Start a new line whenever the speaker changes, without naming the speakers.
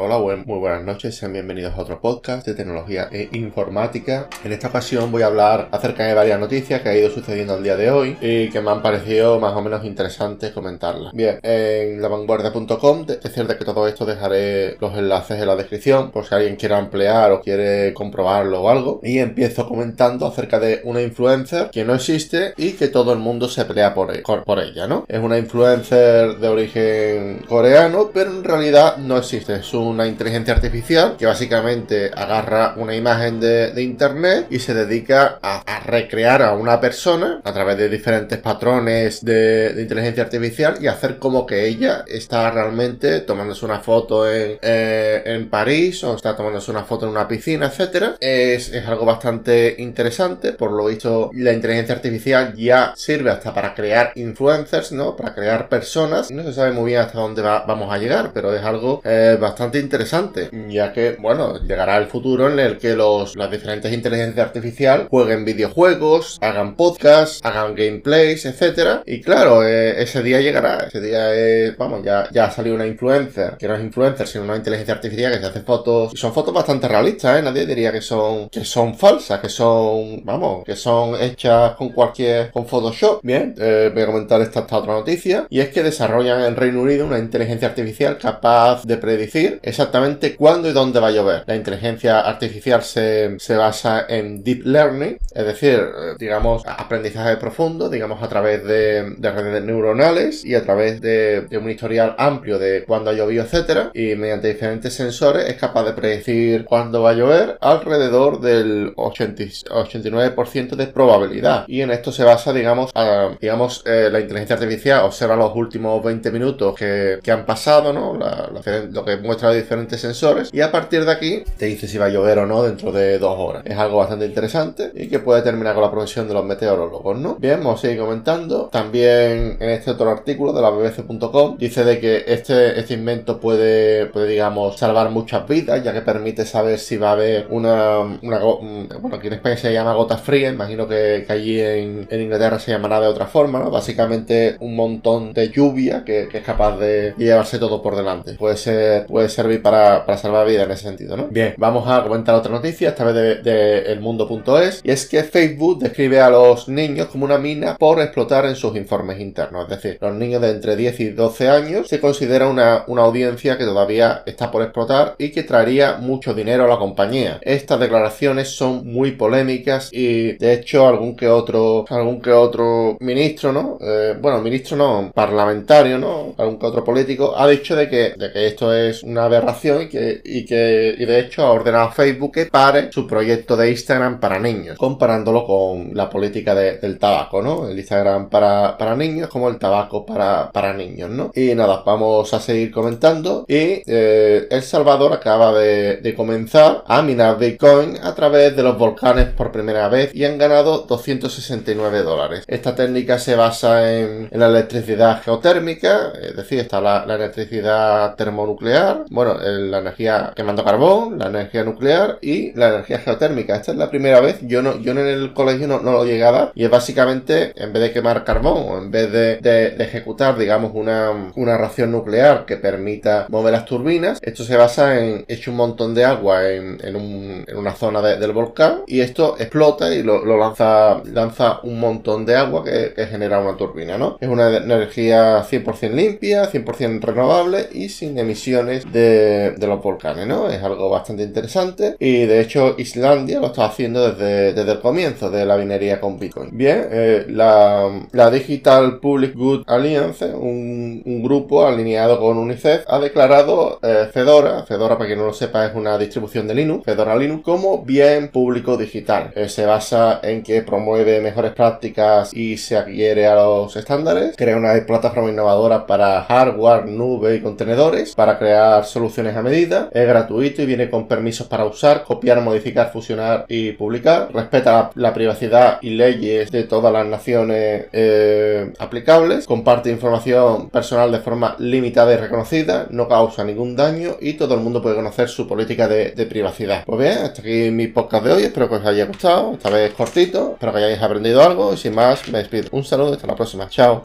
Hola, muy buenas noches, sean bienvenidos a otro podcast de tecnología e informática. En esta ocasión voy a hablar acerca de varias noticias que ha ido sucediendo el día de hoy y que me han parecido más o menos interesantes comentarlas. Bien, en lavanguardia.com, es cierto que todo esto dejaré los enlaces en la descripción por si alguien quiere ampliar o quiere comprobarlo o algo. Y empiezo comentando acerca de una influencer que no existe y que todo el mundo se pelea por, e-, por ella, ¿no? Es una influencer de origen coreano, pero en realidad no existe. Es un una inteligencia artificial que básicamente agarra una imagen de, internet y se dedica a, recrear a una persona a través de diferentes patrones de, inteligencia artificial y hacer como que ella está realmente tomándose una foto en, eh, en París o está tomándose una foto en una piscina, etcétera. Es, es algo bastante interesante. Por lo visto, la inteligencia artificial ya sirve hasta para crear influencers, ¿no? Para crear personas. No se sabe muy bien hasta dónde vamos a llegar, pero es algo eh, bastante interesante, ya que, bueno, llegará el futuro en el que los, las diferentes inteligencias artificiales jueguen videojuegos, hagan podcasts, hagan gameplays, etcétera. Y claro, eh, ese día llegará, ese día es, vamos, ya, ya ha salido una influencer, que no es influencer, sino una inteligencia artificial que se hace fotos, y son fotos bastante realistas, ¿eh? Nadie diría que son, que son falsas, que son, vamos, que son hechas con cualquier, con Photoshop. Bien, eh, voy a comentar esta, esta otra noticia, y es que desarrollan en Reino Unido una inteligencia artificial capaz de predecir exactamente cuándo y dónde va a llover. La inteligencia artificial se, basa en deep learning, es decir, eh, digamos, aprendizaje profundo, digamos, a través de, redes neuronales y a través de, un historial amplio de cuándo ha llovido, etcétera, y mediante diferentes sensores es capaz de predecir cuándo va a llover alrededor del 89% de probabilidad. Y en esto se basa, digamos, digamos, eh, la inteligencia artificial observa los últimos 20 minutos que, han pasado, ¿no? lo que muestra diferentes sensores y a partir de aquí te dice si va a llover o no dentro de dos horas. Es algo bastante interesante y que puede terminar con la profesión de los meteorólogos, ¿no? Bien, vamos a seguir comentando. También en este otro artículo de la bbc.com dice de que este, este invento puede, puede, digamos, salvar muchas vidas, ya que permite saber si va a haber una, una bueno, aquí en España se llama gota fría, imagino que, allí en, Inglaterra se llamará de otra forma, ¿no? Básicamente un montón de lluvia que, que es capaz de llevarse todo por delante. Puede ser, puede ser para, salvar vida en ese sentido, ¿no? Bien, vamos a comentar otra noticia, esta vez de, de elmundo.es, y es que Facebook describe a los niños como una mina por explotar en sus informes internos. Es decir, los niños de entre 10 y 12 años se considera una, una audiencia que todavía está por explotar y que traería mucho dinero a la compañía. Estas declaraciones son muy polémicas y de hecho algún que otro, algún que otro ministro, ¿no? Eh, bueno, ministro no, parlamentario, ¿no? Algún que otro político ha dicho de que, de que esto es una aberración y que, y que y de hecho ha ordenado a Facebook que pare su proyecto de Instagram para niños, comparándolo con la política del tabaco, ¿no? El Instagram para, para niños como el tabaco para, para niños, ¿no? Y nada, vamos a seguir comentando. Y eh, El Salvador acaba de, de comenzar a minar Bitcoin a través de los volcanes por primera vez y han ganado 269 dólares. Esta técnica se basa en, en la electricidad geotérmica, es decir, está la electricidad termonuclear, bueno, el la energía quemando carbón, la energía nuclear y la energía geotérmica. Esta es la primera vez, yo no, yo en el colegio no, lo llegué a y es básicamente en vez de quemar carbón o en vez de, ejecutar, digamos, una, una ración nuclear que permita mover las turbinas, esto se basa en echar un montón de agua en, una zona del volcán y esto explota y lo, lanza, lanza un montón de agua que, genera una turbina, ¿no? Es una energía 100% limpia, 100% renovable y sin emisiones de, de los volcanes, ¿no? Es algo bastante interesante y de hecho Islandia lo está haciendo desde, desde el comienzo de la minería con Bitcoin. Bien, eh, la, la, Digital Public Good Alliance, un, un, grupo alineado con UNICEF, ha declarado eh, Fedora, Fedora para quien no lo sepa es una distribución de Linux, Fedora Linux, como bien público digital. Eh, se basa en que promueve mejores prácticas y se adhiere a los estándares, crea una plataforma innovadora para hardware, nube y contenedores, para crear soluciones a medida, es gratuito y viene con permisos para usar, copiar, modificar, fusionar y publicar, respeta la, privacidad y leyes de todas las naciones eh, aplicables, comparte información personal de forma limitada y reconocida, no causa ningún daño y todo el mundo puede conocer su política de, privacidad. Pues bien, hasta aquí mi podcast de hoy, espero que os haya gustado, esta vez cortito, espero que hayáis aprendido algo y sin más me despido. Un saludo hasta la próxima, chao.